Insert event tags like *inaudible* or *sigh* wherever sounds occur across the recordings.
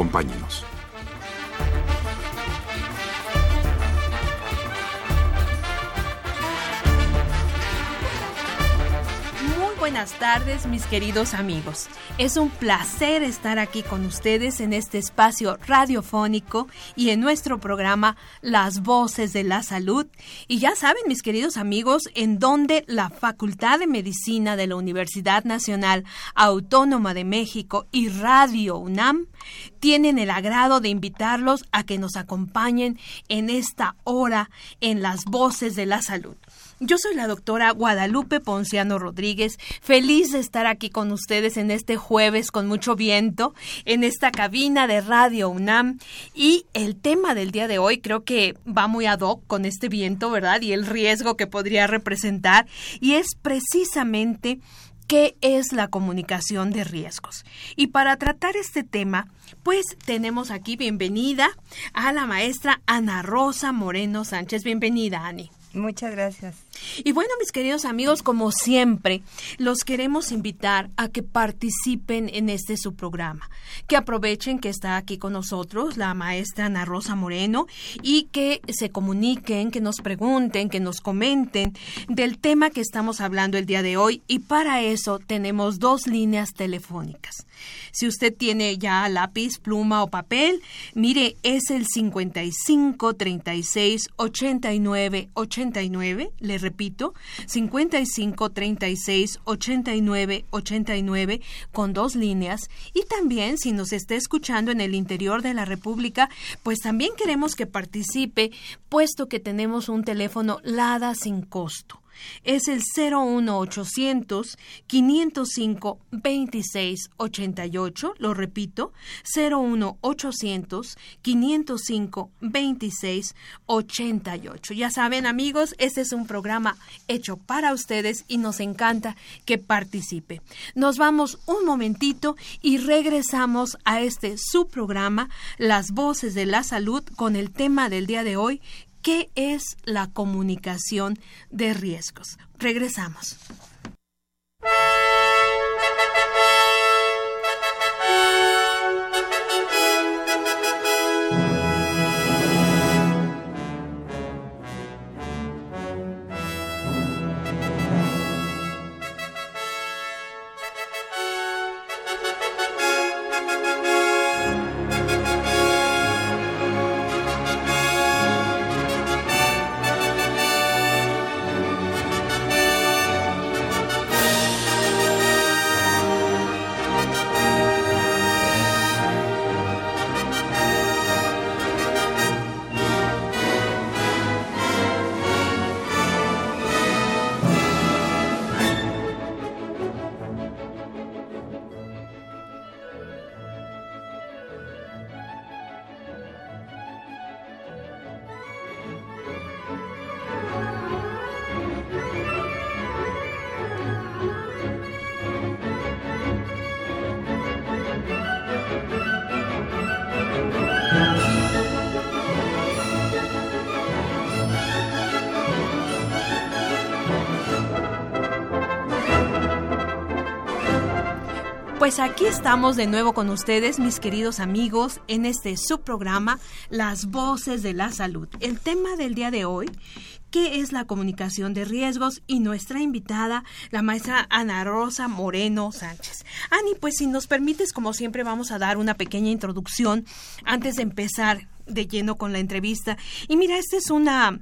Acompáñenos. Tardes, mis queridos amigos. Es un placer estar aquí con ustedes en este espacio radiofónico y en nuestro programa Las Voces de la Salud. Y ya saben, mis queridos amigos, en donde la Facultad de Medicina de la Universidad Nacional Autónoma de México y Radio UNAM tienen el agrado de invitarlos a que nos acompañen en esta hora en Las Voces de la Salud. Yo soy la doctora Guadalupe Ponciano Rodríguez, feliz de estar aquí con ustedes en este jueves con mucho viento, en esta cabina de Radio UNAM. Y el tema del día de hoy creo que va muy ad hoc con este viento, ¿verdad? Y el riesgo que podría representar. Y es precisamente qué es la comunicación de riesgos. Y para tratar este tema, pues tenemos aquí bienvenida a la maestra Ana Rosa Moreno Sánchez. Bienvenida, Ani. Muchas gracias. Y bueno, mis queridos amigos, como siempre, los queremos invitar a que participen en este su programa, que aprovechen que está aquí con nosotros la maestra Ana Rosa Moreno y que se comuniquen, que nos pregunten, que nos comenten del tema que estamos hablando el día de hoy. Y para eso tenemos dos líneas telefónicas. Si usted tiene ya lápiz, pluma o papel, mire, es el 55 36 89 89, le 55 36 89 89 con dos líneas. Y también si nos está escuchando en el interior de la República, pues también queremos que participe puesto que tenemos un teléfono LADA sin costo es el 01800 505 2688, lo repito, 01800 505 2688. Ya saben, amigos, este es un programa hecho para ustedes y nos encanta que participe. Nos vamos un momentito y regresamos a este su programa Las voces de la salud con el tema del día de hoy ¿Qué es la comunicación de riesgos? Regresamos. Pues aquí estamos de nuevo con ustedes, mis queridos amigos, en este subprograma Las Voces de la Salud. El tema del día de hoy, ¿qué es la comunicación de riesgos? Y nuestra invitada, la maestra Ana Rosa Moreno Sánchez. Ani, pues si nos permites, como siempre, vamos a dar una pequeña introducción antes de empezar de lleno con la entrevista. Y mira, esta es una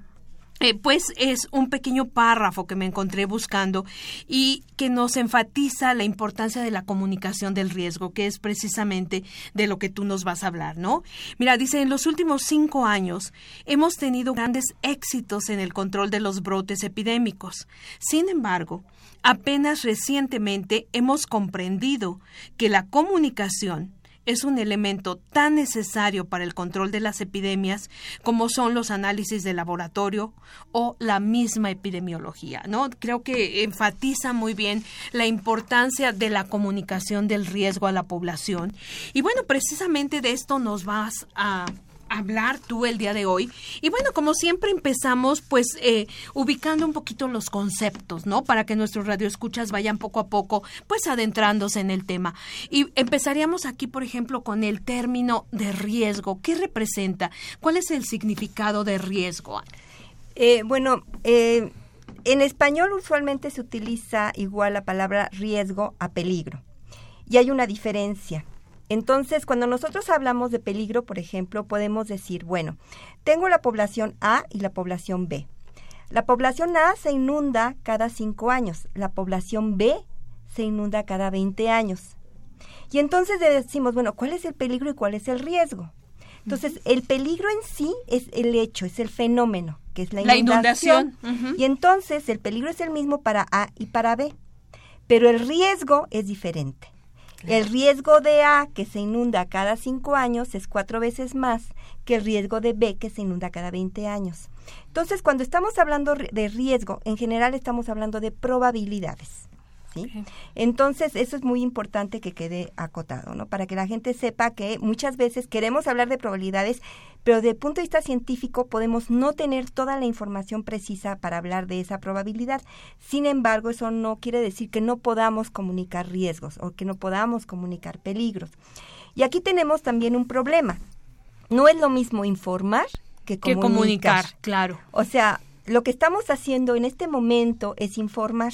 eh, pues es un pequeño párrafo que me encontré buscando y que nos enfatiza la importancia de la comunicación del riesgo, que es precisamente de lo que tú nos vas a hablar, ¿no? Mira, dice, en los últimos cinco años hemos tenido grandes éxitos en el control de los brotes epidémicos. Sin embargo, apenas recientemente hemos comprendido que la comunicación es un elemento tan necesario para el control de las epidemias como son los análisis de laboratorio o la misma epidemiología, ¿no? Creo que enfatiza muy bien la importancia de la comunicación del riesgo a la población. Y bueno, precisamente de esto nos vas a hablar tú el día de hoy. Y bueno, como siempre empezamos pues eh, ubicando un poquito los conceptos, ¿no? Para que nuestros radioescuchas vayan poco a poco pues adentrándose en el tema. Y empezaríamos aquí, por ejemplo, con el término de riesgo. ¿Qué representa? ¿Cuál es el significado de riesgo? Eh, bueno, eh, en español usualmente se utiliza igual la palabra riesgo a peligro. Y hay una diferencia. Entonces, cuando nosotros hablamos de peligro, por ejemplo, podemos decir, bueno, tengo la población A y la población B. La población A se inunda cada cinco años, la población B se inunda cada 20 años. Y entonces decimos, bueno, ¿cuál es el peligro y cuál es el riesgo? Entonces, el peligro en sí es el hecho, es el fenómeno, que es la inundación. La inundación. Y entonces, el peligro es el mismo para A y para B, pero el riesgo es diferente. El riesgo de A, que se inunda cada cinco años, es cuatro veces más que el riesgo de B, que se inunda cada 20 años. Entonces, cuando estamos hablando de riesgo, en general estamos hablando de probabilidades. Entonces, eso es muy importante que quede acotado, ¿no? Para que la gente sepa que muchas veces queremos hablar de probabilidades, pero desde el punto de vista científico podemos no tener toda la información precisa para hablar de esa probabilidad. Sin embargo, eso no quiere decir que no podamos comunicar riesgos o que no podamos comunicar peligros. Y aquí tenemos también un problema. No es lo mismo informar que comunicar. Que comunicar, claro. O sea, lo que estamos haciendo en este momento es informar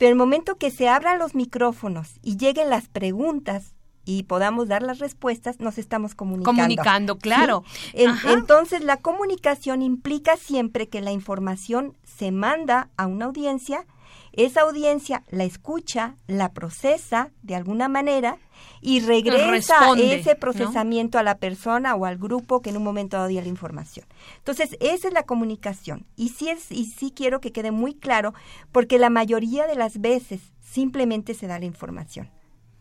pero el momento que se abran los micrófonos y lleguen las preguntas y podamos dar las respuestas, nos estamos comunicando. Comunicando, claro. entonces, la comunicación implica siempre que la información se manda a una audiencia esa audiencia la escucha, la procesa de alguna manera y regresa ese procesamiento a la persona o al grupo que en un momento dado dio la información. Entonces, esa es la comunicación. Y sí, es, y sí quiero que quede muy claro, porque la mayoría de las veces simplemente se da la información.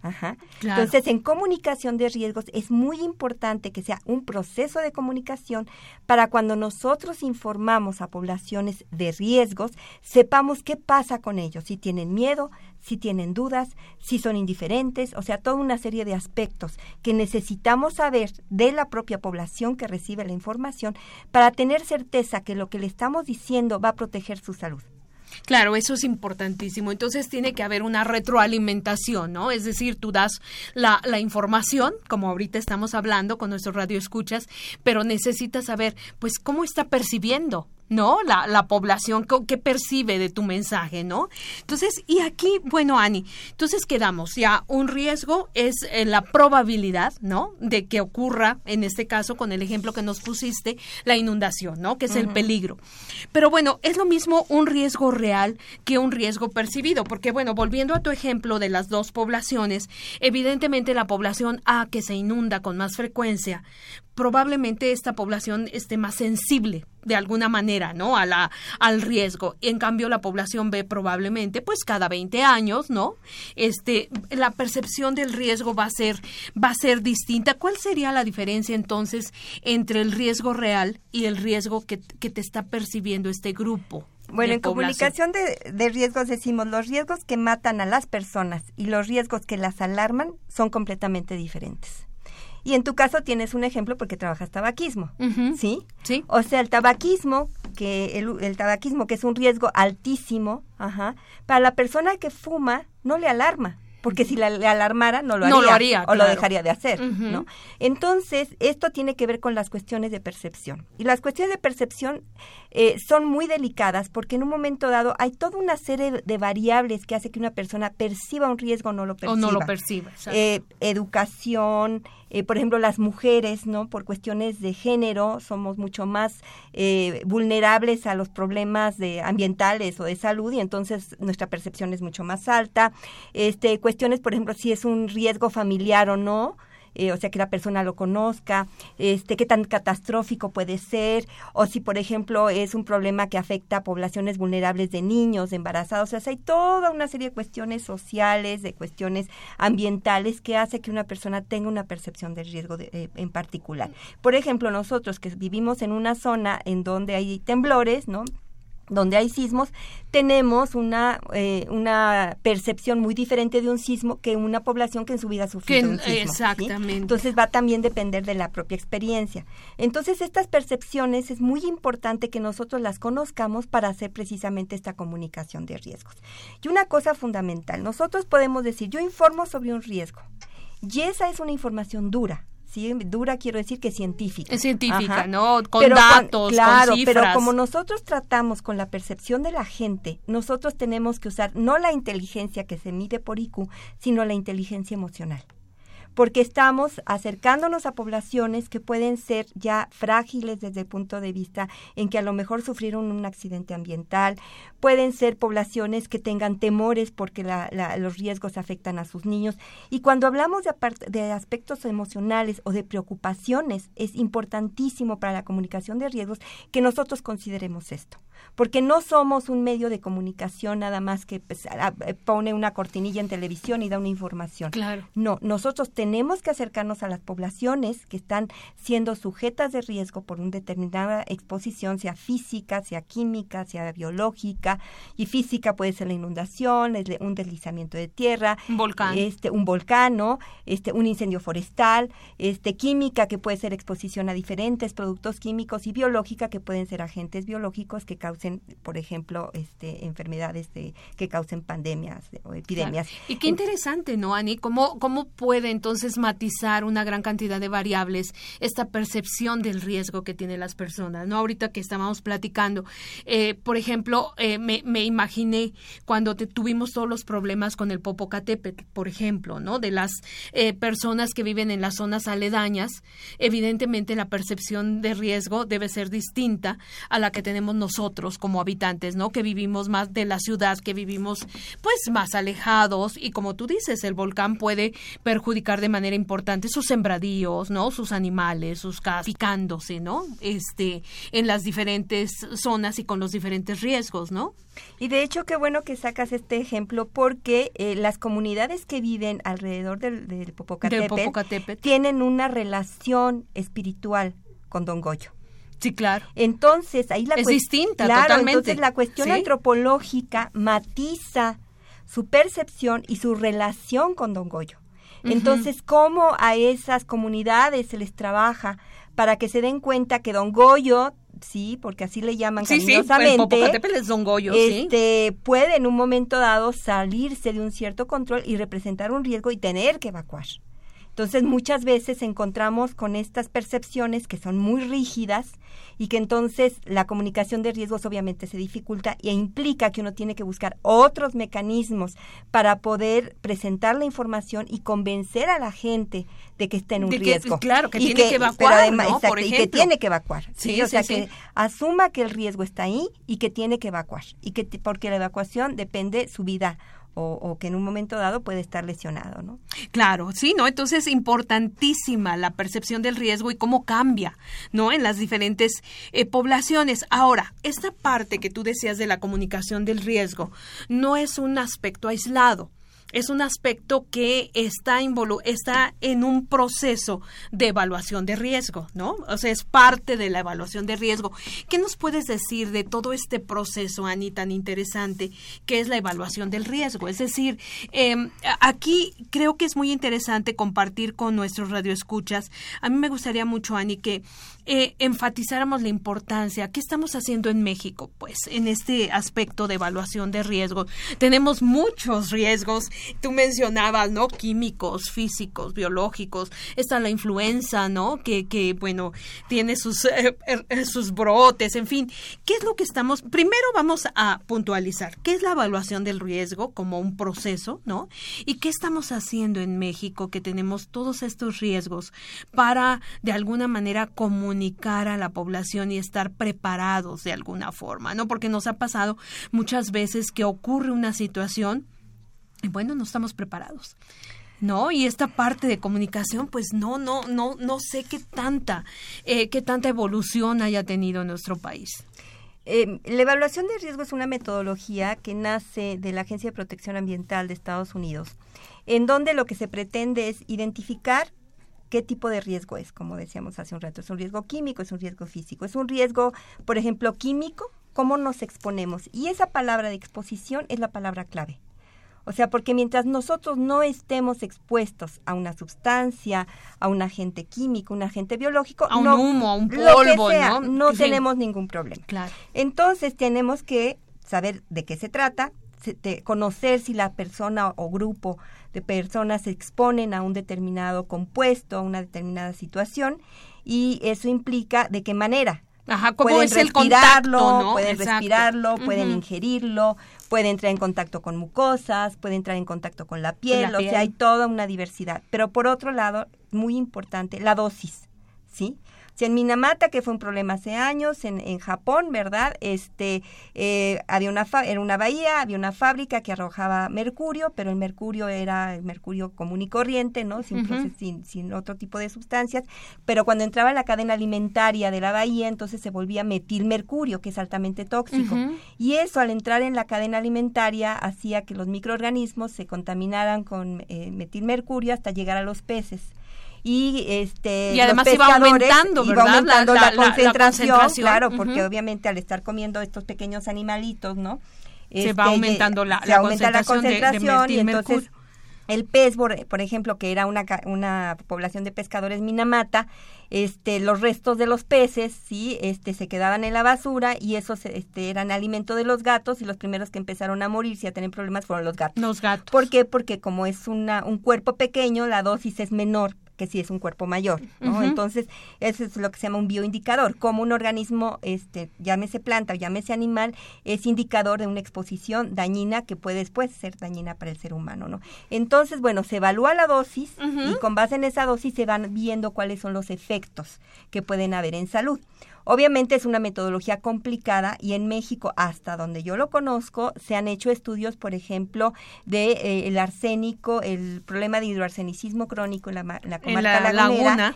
Ajá. Entonces, en comunicación de riesgos es muy importante que sea un proceso de comunicación para cuando nosotros informamos a poblaciones de riesgos, sepamos qué pasa con ellos, si tienen miedo, si tienen dudas, si son indiferentes, o sea, toda una serie de aspectos que necesitamos saber de la propia población que recibe la información para tener certeza que lo que le estamos diciendo va a proteger su salud. Claro, eso es importantísimo. Entonces tiene que haber una retroalimentación, ¿no? Es decir, tú das la, la información, como ahorita estamos hablando con nuestro radio escuchas, pero necesitas saber, pues, cómo está percibiendo ¿no? La, la población que percibe de tu mensaje, ¿no? Entonces, y aquí, bueno, Ani, entonces quedamos, ya un riesgo es eh, la probabilidad, ¿no? De que ocurra, en este caso, con el ejemplo que nos pusiste, la inundación, ¿no? Que es el peligro. Pero bueno, es lo mismo un riesgo real que un riesgo percibido, porque bueno, volviendo a tu ejemplo de las dos poblaciones, evidentemente la población A que se inunda con más frecuencia, probablemente esta población esté más sensible de alguna manera, ¿no? A la, al riesgo. En cambio, la población B probablemente, pues cada 20 años, ¿no? Este, la percepción del riesgo va a ser, va a ser distinta. ¿Cuál sería la diferencia entonces entre el riesgo real y el riesgo que, que te está percibiendo este grupo? Bueno, en comunicación de, de, riesgos decimos los riesgos que matan a las personas y los riesgos que las alarman son completamente diferentes. Y en tu caso tienes un ejemplo porque trabajas tabaquismo, ¿sí? Sí. O sea, el tabaquismo, que el, el, tabaquismo que es un riesgo altísimo, ajá, para la persona que fuma no le alarma porque si la, le alarmara no lo haría, no lo haría o lo dejaría de hacer, ¿no? Entonces, esto tiene que ver con las cuestiones de percepción. Y las cuestiones de percepción eh, son muy delicadas porque en un momento dado hay toda una serie de variables que hace que una persona perciba un riesgo o no lo perciba. O no lo perciba. Eh, educación, eh, por ejemplo, las mujeres, ¿no? Por cuestiones de género somos mucho más eh, vulnerables a los problemas de ambientales o de salud y entonces nuestra percepción es mucho más alta. Este, cuestiones, por ejemplo, si es un riesgo familiar o no, eh, o sea, que la persona lo conozca, este, qué tan catastrófico puede ser, o si, por ejemplo, es un problema que afecta a poblaciones vulnerables de niños, de embarazados, o sea, hay toda una serie de cuestiones sociales, de cuestiones ambientales que hace que una persona tenga una percepción de riesgo eh, en particular. Por ejemplo, nosotros que vivimos en una zona en donde hay temblores, ¿no? Donde hay sismos, tenemos una, eh, una percepción muy diferente de un sismo que una población que en su vida ha sufrido un sismo. Exactamente. Entonces va a también depender de la propia experiencia. Entonces estas percepciones es muy importante que nosotros las conozcamos para hacer precisamente esta comunicación de riesgos. Y una cosa fundamental, nosotros podemos decir, yo informo sobre un riesgo. Y esa es una información dura, Sí, dura quiero decir que científica. Es científica, ¿no? Con datos, claro, con pero como nosotros tratamos con la percepción de la gente, nosotros tenemos que usar no la inteligencia que se mide por IQ, sino la inteligencia emocional porque estamos acercándonos a poblaciones que pueden ser ya frágiles desde el punto de vista en que a lo mejor sufrieron un accidente ambiental, pueden ser poblaciones que tengan temores porque los riesgos afectan a sus niños. Y cuando hablamos de, de aspectos emocionales o de preocupaciones, es importantísimo para la comunicación de riesgos que nosotros consideremos esto porque no somos un medio de comunicación nada más que pues, pone una cortinilla en televisión y da una información. Claro. No, nosotros tenemos que acercarnos a las poblaciones que están siendo sujetas de riesgo por una determinada exposición, sea física, sea química, sea biológica, y física puede ser la inundación, un deslizamiento de tierra, un volcán, este, un volcán, este, un incendio forestal, este, química que puede ser exposición a diferentes productos químicos y biológica que pueden ser agentes biológicos que causen, por ejemplo, este, enfermedades de, que causen pandemias o epidemias. Y qué interesante, ¿no, Ani? ¿Cómo, ¿Cómo puede entonces matizar una gran cantidad de variables esta percepción del riesgo que tienen las personas? ¿no? Ahorita que estábamos platicando, eh, por ejemplo, eh, me, me, imaginé cuando te, tuvimos todos los problemas con el Popocatépetl, por ejemplo, ¿no? De las eh, personas que viven en las zonas aledañas, evidentemente la percepción de riesgo debe ser distinta a la que tenemos nosotros como habitantes, ¿no? Que vivimos más de la ciudad, que vivimos pues más alejados y como tú dices, el volcán puede perjudicar de manera importante sus sembradíos, ¿no? Sus animales, sus casas, picándose, ¿no? Este, en las diferentes zonas y con los diferentes riesgos, ¿no? Y de hecho, qué bueno que sacas este ejemplo porque eh, las comunidades que viven alrededor del, del Popocatépetl tienen una relación espiritual con Don Goyo. Sí, claro. Entonces, ahí la es distinta, claro, totalmente. Entonces, la cuestión antropológica matiza su percepción y su relación con Don Goyo. Entonces, ¿cómo a esas comunidades se les trabaja para que se den cuenta que Don Goyo sí, porque así le llaman sí, cariñosamente, sí, es Don Goyo, este, puede en un momento dado salirse de un cierto control y representar un riesgo y tener que evacuar. Entonces muchas veces encontramos con estas percepciones que son muy rígidas y que entonces la comunicación de riesgos obviamente se dificulta e implica que uno tiene que buscar otros mecanismos para poder presentar la información y convencer a la gente de que está en un riesgo. claro, que tiene que, evacuar, y que tiene que evacuar. Sí, o sea, que asuma que el riesgo está ahí y que tiene que evacuar y que porque la evacuación depende su vida o, que en un momento dado puede estar lesionado, ¿no? Claro, sí, ¿no? Entonces, importantísima la percepción del riesgo y cómo cambia, ¿no? En las diferentes eh, poblaciones. Ahora, esta parte que tú decías de la comunicación del riesgo no es un aspecto aislado es un aspecto que está, está en un proceso de evaluación de riesgo, ¿no? O sea, es parte de la evaluación de riesgo. ¿Qué nos puedes decir de todo este proceso, Ani, tan interesante, que es la evaluación del riesgo? Es decir, em, aquí creo que es muy interesante compartir con nuestros radioescuchas. A mí me gustaría mucho, Ani, que eh, enfatizáramos la importancia. ¿Qué estamos haciendo en México? Pues en este aspecto de evaluación de riesgo. Tenemos muchos riesgos. *laughs* Tú mencionabas, ¿no? Químicos, físicos, biológicos. Está la influenza, ¿no? Que, que bueno, tiene sus, eh, er, sus brotes, en fin. ¿Qué es lo que estamos? Primero vamos a puntualizar. ¿Qué es la evaluación del riesgo como un proceso, ¿no? ¿Y qué estamos haciendo en México que tenemos todos estos riesgos para, de alguna manera, comunicar a la población y estar preparados de alguna forma, ¿no? Porque nos ha pasado muchas veces que ocurre una situación bueno, no estamos preparados. ¿no? Y esta parte de comunicación, pues no, no, no, no sé qué tanta, eh, qué tanta evolución haya tenido en nuestro país. Eh, la evaluación de riesgo es una metodología que nace de la Agencia de Protección Ambiental de Estados Unidos, en donde lo que se pretende es identificar qué tipo de riesgo es, como decíamos hace un rato. ¿Es un riesgo químico? ¿Es un riesgo físico? ¿Es un riesgo, por ejemplo, químico? ¿Cómo nos exponemos? Y esa palabra de exposición es la palabra clave. O sea, porque mientras nosotros no estemos expuestos a una sustancia, a un agente químico, un agente biológico, a un no, humo, a un polvo, ¿no? No tenemos ningún problema. Claro. Entonces tenemos que saber de qué se trata, conocer si la persona o grupo de personas se exponen a un determinado compuesto, a una determinada situación, y eso implica de qué manera. Ajá, ¿cómo pueden es el contacto, ¿no? Pueden respirarlo, pueden ingerirlo, puede entrar en contacto con mucosas, puede entrar en contacto con la piel, o sea, hay toda una diversidad. Pero por otro lado, muy importante, la dosis, ¿sí? Si en Minamata, que fue un problema hace años, en, en Japón, ¿verdad? Este, eh, había una era una bahía, había una fábrica que arrojaba mercurio, pero el mercurio era el mercurio común y corriente, ¿no? Sin, sin, sin, otro tipo de sustancias. Pero cuando entraba en la cadena alimentaria de la bahía, entonces se volvía metilmercurio, que es altamente tóxico. Y eso, al entrar en la cadena alimentaria, hacía que los microorganismos se contaminaran con eh, metilmercurio hasta llegar a los peces y este y además iba aumentando, iba aumentando la, concentración, claro, porque obviamente al estar comiendo estos pequeños animalitos, ¿no? Se va este, aumentando la, se aumenta la concentración y entonces el pez, por, ejemplo, que era una, una población de pescadores minamata, este, los restos de los peces, sí, este, se quedaban en la basura y esos este, eran alimento de los gatos y los primeros que empezaron a morir y a tener problemas fueron los gatos. Los gatos. ¿Por qué? Porque como es una, un cuerpo pequeño, la dosis es menor que si es un cuerpo mayor, ¿no? Entonces, eso es lo que se llama un bioindicador, como un organismo, este, llámese planta o llámese animal, es indicador de una exposición dañina que puede después ser dañina para el ser humano, ¿no? Entonces, bueno, se evalúa la dosis y con base en esa dosis se van viendo cuáles son los efectos que pueden haber en salud. Obviamente es una metodología complicada y en México, hasta donde yo lo conozco, se han hecho estudios, por ejemplo, de eh, el arsénico, el problema de hidroarsenicismo crónico en la, comarca la lagunera,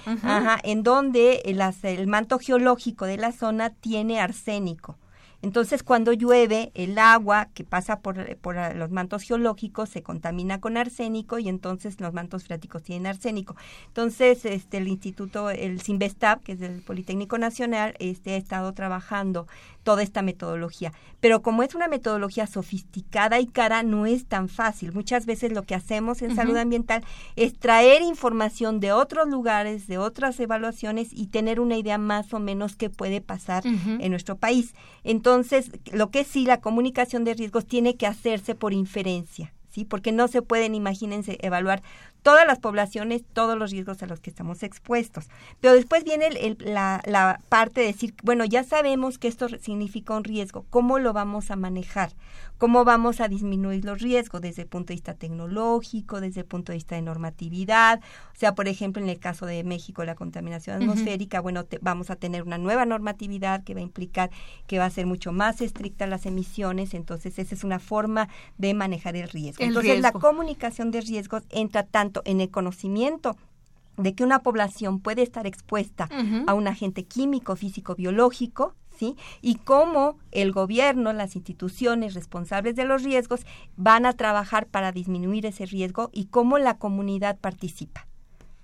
en donde el manto geológico de la zona tiene arsénico. Entonces, cuando llueve, el agua que pasa por, por, los mantos geológicos se contamina con arsénico y entonces los mantos freáticos tienen arsénico. Entonces, este, el instituto, el Sinvestab, que es del Politécnico Nacional, este, ha estado trabajando toda esta metodología. Pero como es una metodología sofisticada y cara, no es tan fácil. Muchas veces lo que hacemos en salud ambiental es traer información de otros lugares, de otras evaluaciones y tener una idea más o menos qué puede pasar en nuestro país. Entonces, lo que sí, la comunicación de riesgos tiene que hacerse por inferencia. ¿Sí? Porque no se pueden, imagínense, evaluar todas las poblaciones, todos los riesgos a los que estamos expuestos. Pero después viene la, la, parte de decir, bueno, ya sabemos que esto significa un riesgo, ¿cómo lo vamos a manejar? ¿Cómo vamos a disminuir los riesgos desde el punto de vista tecnológico, desde el punto de vista de normatividad? O sea, por ejemplo, en el caso de México, la contaminación atmosférica, bueno, vamos a tener una nueva normatividad que va a implicar que va a ser mucho más estricta las emisiones, entonces esa es una forma de manejar el riesgo. entonces, la comunicación de riesgos entra tanto en el conocimiento de que una población puede estar expuesta a un agente químico, físico, biológico, ¿sí? Y cómo el gobierno, las instituciones responsables de los riesgos van a trabajar para disminuir ese riesgo y cómo la comunidad participa.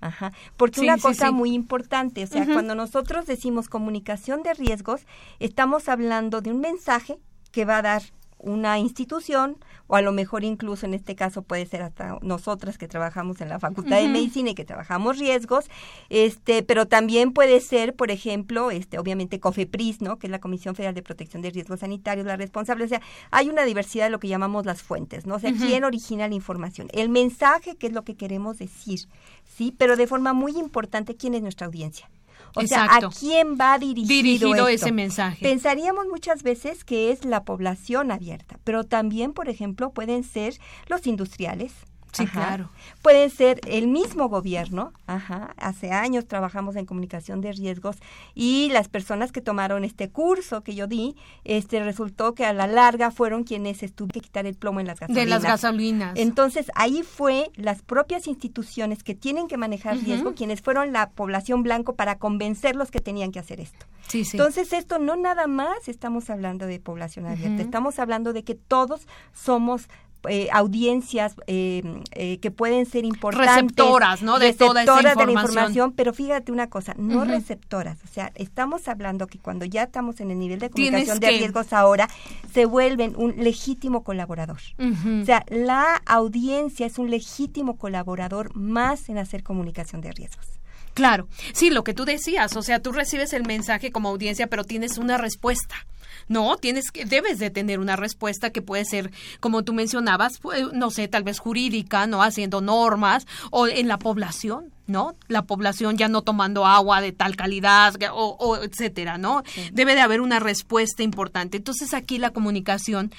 Ajá. Porque una cosa muy importante, o sea, cuando nosotros decimos comunicación de riesgos, estamos hablando de un mensaje que va a dar una institución o a lo mejor incluso en este caso puede ser hasta nosotras que trabajamos en la Facultad de Medicina y que trabajamos riesgos, este, pero también puede ser, por ejemplo, este, obviamente COFEPRIS, ¿no? que es la Comisión Federal de Protección de Riesgos Sanitarios, la responsable, o sea, hay una diversidad de lo que llamamos las fuentes, ¿no? O sea, quién origina la información, el mensaje, que es lo que queremos decir, sí, pero de forma muy importante, quién es nuestra audiencia. O sea, ¿a quién va dirigido, ese mensaje? Pensaríamos muchas veces que es la población abierta, pero también, por ejemplo, pueden ser los industriales, Sí, claro. Pueden ser el mismo gobierno. Ajá. Hace años trabajamos en comunicación de riesgos y las personas que tomaron este curso que yo di, este resultó que a la larga fueron quienes tuvieron que quitar el plomo en las gasolinas. De las gasolinas. Entonces, ahí fue las propias instituciones que tienen que manejar riesgo, quienes fueron la población blanco para convencerlos que tenían que hacer esto. Sí, sí. Entonces, esto no nada más estamos hablando de población abierta, estamos hablando de que todos somos eh, audiencias eh, eh, que pueden ser importantes. Receptoras, ¿no? De toda esa información. de la información. Pero fíjate una cosa, no receptoras. O sea, estamos hablando que cuando ya estamos en el nivel de comunicación de riesgos ahora, se vuelven un legítimo colaborador. O sea, la audiencia es un legítimo colaborador más en hacer comunicación de riesgos. Claro, sí, lo que tú decías, o sea, tú recibes el mensaje como audiencia, pero tienes una respuesta. No, tienes que, debes de tener una respuesta que puede ser, como tú mencionabas, pues, no sé, tal vez jurídica, ¿no? Haciendo normas, o en la población, ¿no? La población ya no tomando agua de tal calidad, o, etcétera, ¿no? Debe de haber una respuesta importante. Entonces aquí la comunicación,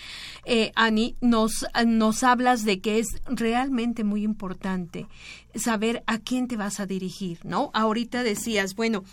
eh, Ani, nos, nos hablas de que es realmente muy importante saber a quién te vas a dirigir, ¿no? Ahorita decías, bueno,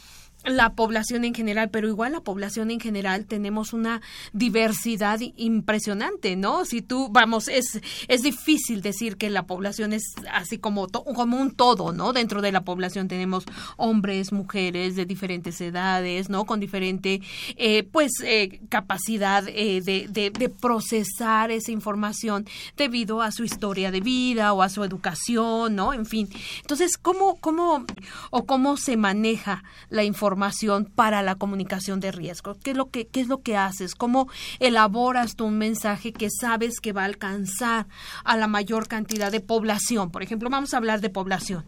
la población en general, pero igual la población en general tenemos una diversidad impresionante, ¿no? Si tú, vamos, es, es difícil decir que la población es así como, como un todo, ¿no? Dentro de la población tenemos hombres, mujeres de diferentes edades, ¿no? Con diferente, eh, pues, eh, capacidad eh, de, de, de procesar esa información debido a su historia de vida o a su educación, ¿no? En fin. Entonces, ¿cómo, cómo, o cómo se maneja la información? Información para la comunicación de riesgo? ¿Qué es lo que, qué es lo que haces? ¿Cómo elaboras tú un mensaje que sabes que va a alcanzar a la mayor cantidad de población? Por ejemplo, vamos a hablar de población.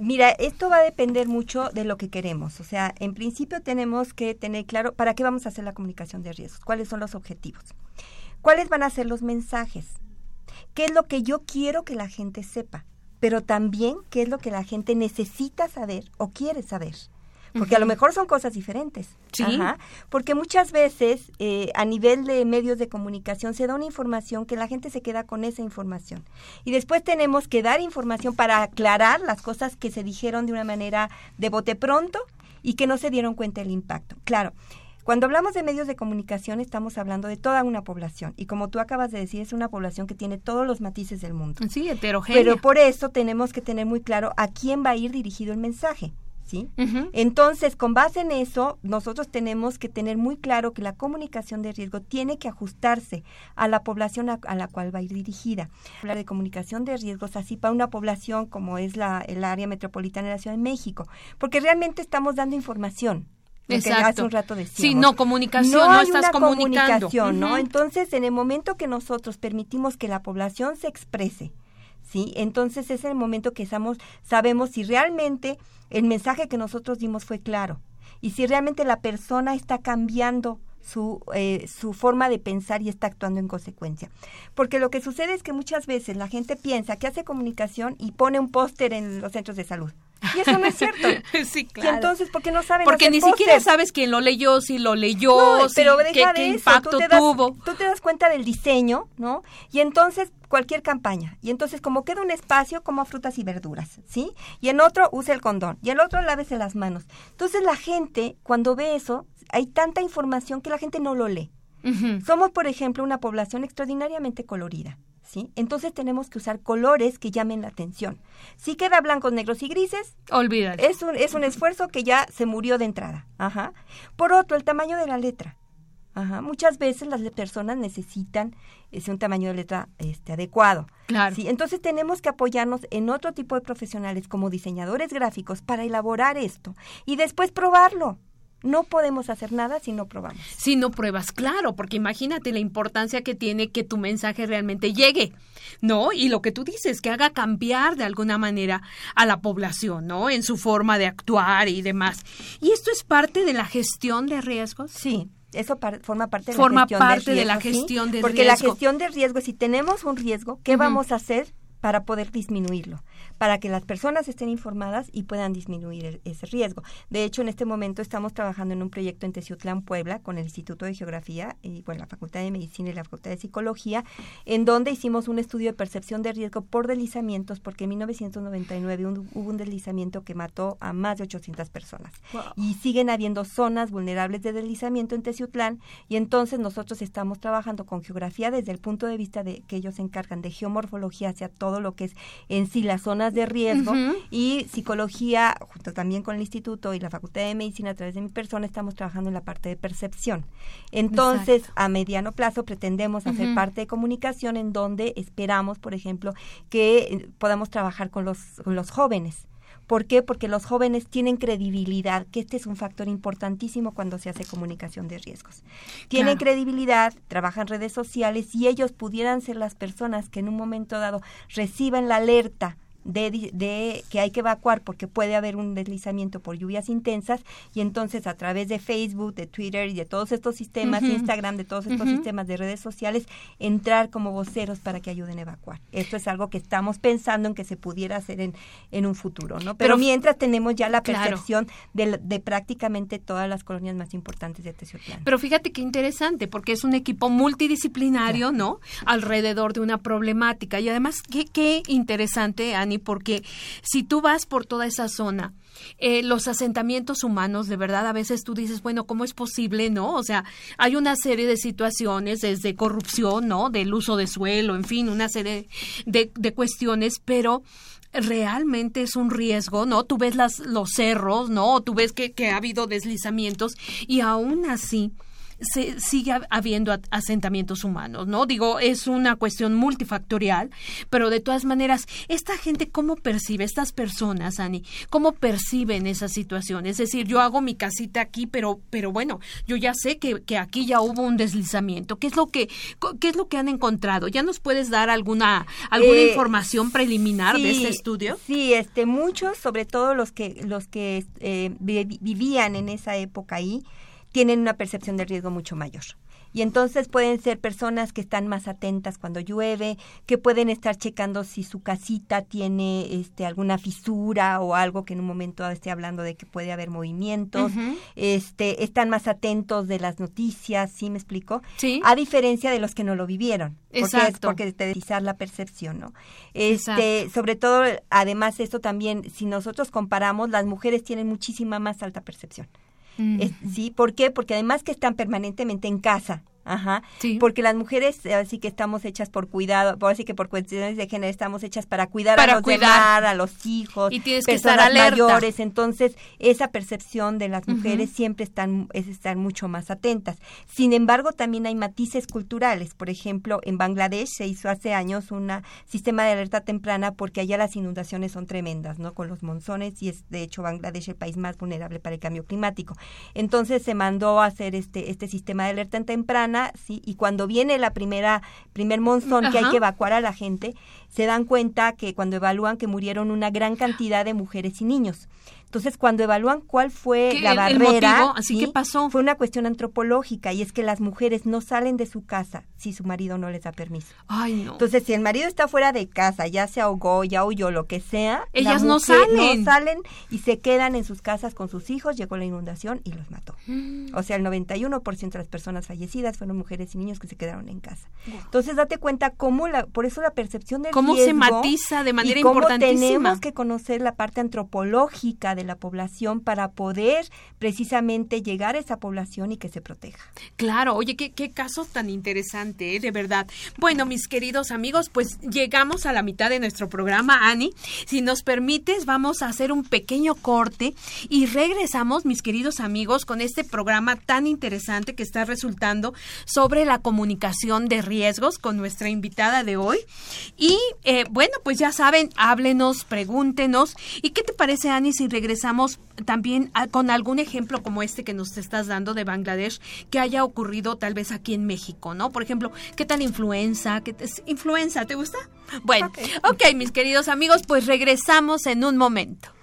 Mira, esto va a depender mucho de lo que queremos. O sea, en principio tenemos que tener claro para qué vamos a hacer la comunicación de riesgos, cuáles son los objetivos, cuáles van a ser los mensajes, qué es lo que yo quiero que la gente sepa, pero también qué es lo que la gente necesita saber o quiere saber porque a lo mejor son cosas diferentes. Sí. porque muchas veces eh, a nivel de medios de comunicación se da una información que la gente se queda con esa información. Y después tenemos que dar información para aclarar las cosas que se dijeron de una manera de bote pronto y que no se dieron cuenta del impacto. Claro. Cuando hablamos de medios de comunicación estamos hablando de toda una población y como tú acabas de decir es una población que tiene todos los matices del mundo. Sí, heterogénea. Pero por eso tenemos que tener muy claro a quién va a ir dirigido el mensaje. ¿Sí? Entonces, con base en eso, nosotros tenemos que tener muy claro que la comunicación de riesgo tiene que ajustarse a la población a, la cual va a ir dirigida. Hablar de comunicación de riesgos así para una población como es la, el área metropolitana de la Ciudad de México, porque realmente estamos dando información. Exacto. hace un rato decíamos. Sí, no comunicación, no, estás comunicando. Comunicación, ¿no? Entonces, en el momento que nosotros permitimos que la población se exprese, ¿sí? Entonces es el momento que sabemos si realmente el mensaje que nosotros dimos fue claro y si realmente la persona está cambiando su, eh, su forma de pensar y está actuando en consecuencia. Porque lo que sucede es que muchas veces la gente piensa que hace comunicación y pone un póster en los centros de salud. Y eso no es cierto. *laughs* sí, claro. Y entonces, ¿por qué no saben Porque ni siquiera sabes quién lo leyó, si lo leyó, pero qué, impacto tú tuvo. Tú te das cuenta del diseño, ¿no? Y entonces, cualquier campaña. Y entonces, como queda un espacio, como frutas y verduras, ¿sí? Y en otro, use el condón. Y el otro, lávese las manos. Entonces, la gente, cuando ve eso, hay tanta información que la gente no lo lee. Somos, por ejemplo, una población extraordinariamente colorida. ¿Sí? Entonces tenemos que usar colores que llamen la atención. Si queda blancos, negros y grises, olvídalo. Es un, es un esfuerzo que ya se murió de entrada. Ajá. Por otro, el tamaño de la letra. Ajá. Muchas veces las personas necesitan ese un tamaño de letra este, adecuado. Claro. ¿sí? Entonces tenemos que apoyarnos en otro tipo de profesionales como diseñadores gráficos para elaborar esto y después probarlo. No podemos hacer nada si no probamos. Si no pruebas, claro, porque imagínate la importancia que tiene que tu mensaje realmente llegue, ¿no? Y lo que tú dices, que haga cambiar de alguna manera a la población, ¿no? En su forma de actuar y demás. ¿Y esto es parte de la gestión de riesgos? Sí, eso forma parte de forma la gestión parte de, de la gestión de porque la gestión de riesgo si tenemos un riesgo qué vamos a hacer para poder disminuirlo, para que las personas estén informadas y puedan disminuir ese riesgo. De hecho, en este momento estamos trabajando en un proyecto en Teciutlán, Puebla, con el Instituto de Geografía y bueno, la Facultad de Medicina y la Facultad de Psicología, en donde hicimos un estudio de percepción de riesgo por deslizamientos, porque en 1999 hubo un deslizamiento que mató a más de 800 personas. Y siguen habiendo zonas vulnerables de deslizamiento en Teciutlán, y entonces nosotros estamos trabajando con geografía desde el punto de vista de que ellos se encargan de geomorfología hacia todo lo que es en sí las zonas de riesgo y psicología, junto también con el instituto y la Facultad de Medicina a través de mi persona, estamos trabajando en la parte de percepción. Entonces, a mediano plazo pretendemos hacer parte de comunicación en donde esperamos, por ejemplo, que eh, podamos trabajar con los, con los jóvenes ¿Por qué? Porque los jóvenes tienen credibilidad, que este es un factor importantísimo cuando se hace comunicación de riesgos. Tienen credibilidad, trabajan redes sociales y ellos pudieran ser las personas que en un momento dado reciban la alerta de, que hay que evacuar porque puede haber un deslizamiento por lluvias intensas y entonces a través de Facebook, de Twitter y de todos estos sistemas, Instagram, de todos estos sistemas de redes sociales, entrar como voceros para que ayuden a evacuar. Esto es algo que estamos pensando en que se pudiera hacer en, en un futuro, ¿no? Pero, mientras tenemos ya la percepción de, de, prácticamente todas las colonias más importantes de Teciutlán. Pero fíjate qué interesante, porque es un equipo multidisciplinario, ¿no? Alrededor de una problemática. Y además, qué, qué interesante, Porque si tú vas por toda esa zona, eh, los asentamientos humanos, de verdad, a veces tú dices, bueno, ¿cómo es posible, no? O sea, hay una serie de situaciones, desde corrupción, ¿no? Del uso de suelo, en fin, una serie de, de cuestiones, pero realmente es un riesgo, ¿no? Tú ves las, los cerros, ¿no? Tú ves que, que ha habido deslizamientos y aún así se sigue habiendo asentamientos humanos, ¿no? Digo, es una cuestión multifactorial, pero de todas maneras, esta gente, ¿cómo percibe, estas personas, Ani, cómo perciben esa situación? Es decir, yo hago mi casita aquí, pero, pero bueno, yo ya sé que, que aquí ya hubo un deslizamiento. ¿Qué es lo que, qué es lo que han encontrado? ¿Ya nos puedes dar alguna, alguna eh, información preliminar de este estudio? Sí, este, muchos, sobre todo los que, los que eh, vivían en esa época ahí, tienen una percepción de riesgo mucho mayor. Y entonces pueden ser personas que están más atentas cuando llueve, que pueden estar checando si su casita tiene este alguna fisura o algo que en un momento esté hablando de que puede haber movimientos, este están más atentos de las noticias, ¿sí me explico? Sí. A diferencia de los que no lo vivieron. Exacto. Porque es porque la percepción, ¿no? Este, sobre todo además esto también si nosotros comparamos las mujeres tienen muchísima más alta percepción. Mm. ¿Sí? ¿Por qué? Porque además que están permanentemente en casa, Ajá. Porque las mujeres así que estamos hechas por cuidado, por así que por cuestiones de género estamos hechas para cuidar a los cuidar. a los hijos, y tienes personas que estar mayores. Entonces, esa percepción de las mujeres siempre están es estar mucho más atentas. Sin embargo, también hay matices culturales. Por ejemplo, en Bangladesh se hizo hace años un sistema de alerta temprana porque allá las inundaciones son tremendas, ¿no? Con los monzones y es de hecho Bangladesh el país más vulnerable para el cambio climático. Entonces se mandó a hacer este este sistema de alerta temprana ¿sí? Y cuando viene la primera, primer monzón que hay que evacuar a la gente, se dan cuenta que cuando evalúan que murieron una gran cantidad de mujeres y niños. Entonces, cuando evalúan cuál fue la barrera, así que pasó. Fue una cuestión antropológica y es que las mujeres no salen de su casa si su marido no les da permiso. Ay, no. Entonces, si el marido está fuera de casa, ya se ahogó, ya huyó, lo que sea, ellas no salen. No salen y se quedan en sus casas con sus hijos, llegó la inundación y los mató. Mm. O sea, el 91% de las personas fallecidas fueron mujeres y niños que se quedaron en casa. Entonces, date cuenta cómo la por eso la percepción del cómo se matiza de manera y cómo tenemos que conocer la parte antropológica de la población para poder precisamente llegar a esa población y que se proteja. Claro, oye, qué, qué caso tan interesante, ¿eh? de verdad. Bueno, mis queridos amigos, pues llegamos a la mitad de nuestro programa, Ani. Si nos permites, vamos a hacer un pequeño corte y regresamos, mis queridos amigos, con este programa tan interesante que está resultando sobre la comunicación de riesgos con nuestra invitada de hoy. Y eh, bueno, pues ya saben, háblenos, pregúntenos. ¿Y qué te parece, Ani, si regresamos? también con algún ejemplo como este que nos estás dando de Bangladesh que haya ocurrido tal vez aquí en México, ¿no? Por ejemplo, ¿qué tal influenza? ¿Qué influenza? ¿Te gusta? Bueno, ok, mis queridos amigos, pues regresamos en un momento.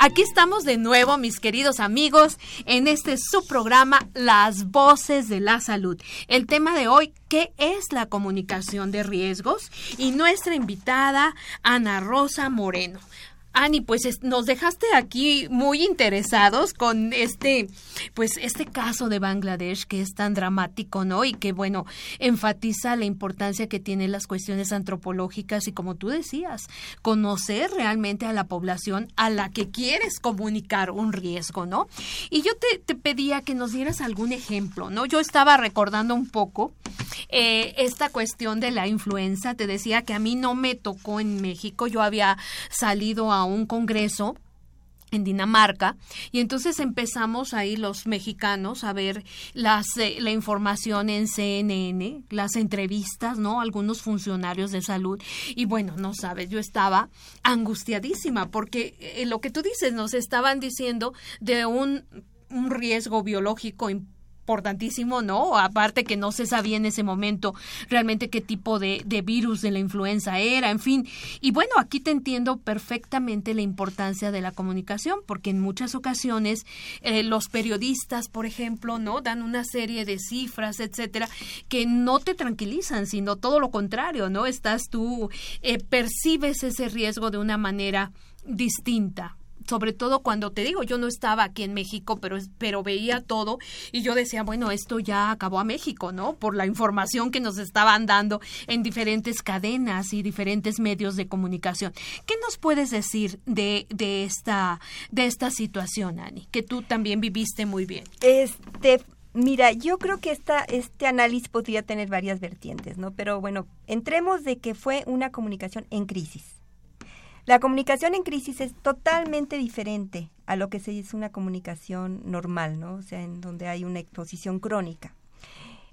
Aquí estamos de nuevo, mis queridos amigos, en este subprograma Las Voces de la Salud. El tema de hoy, ¿qué es la comunicación de riesgos? Y nuestra invitada, Ana Rosa Moreno. Ani, pues nos dejaste aquí muy interesados con este, pues este caso de Bangladesh que es tan dramático, ¿no? Y que bueno, enfatiza la importancia que tienen las cuestiones antropológicas y como tú decías, conocer realmente a la población a la que quieres comunicar un riesgo, ¿no? Y yo te, te pedía que nos dieras algún ejemplo, ¿no? Yo estaba recordando un poco eh, esta cuestión de la influenza, te decía que a mí no me tocó en México, yo había salido a un congreso en Dinamarca y entonces empezamos ahí los mexicanos a ver las eh, la información en CNN, las entrevistas, ¿no? Algunos funcionarios de salud y bueno, no sabes, yo estaba angustiadísima porque eh, lo que tú dices nos estaban diciendo de un un riesgo biológico importante importantísimo, ¿no? Aparte que no se sabía en ese momento realmente qué tipo de, virus de la influenza era, en fin. Y bueno, aquí te entiendo perfectamente la importancia de la comunicación, porque en muchas ocasiones eh, los periodistas, por ejemplo, ¿no? Dan una serie de cifras, etcétera, que no te tranquilizan, sino todo lo contrario, ¿no? Estás tú, eh, percibes ese riesgo de una manera distinta sobre todo cuando te digo, yo no estaba aquí en México, pero, pero veía todo y yo decía, bueno, esto ya acabó a México, ¿no? Por la información que nos estaban dando en diferentes cadenas y diferentes medios de comunicación. ¿Qué nos puedes decir de, de, esta, de esta situación, Ani? Que tú también viviste muy bien. Este. Mira, yo creo que esta, este análisis podría tener varias vertientes, ¿no? Pero bueno, entremos de que fue una comunicación en crisis. La comunicación en crisis es totalmente diferente a lo que se dice una comunicación normal, ¿no? O sea, en donde hay una exposición crónica.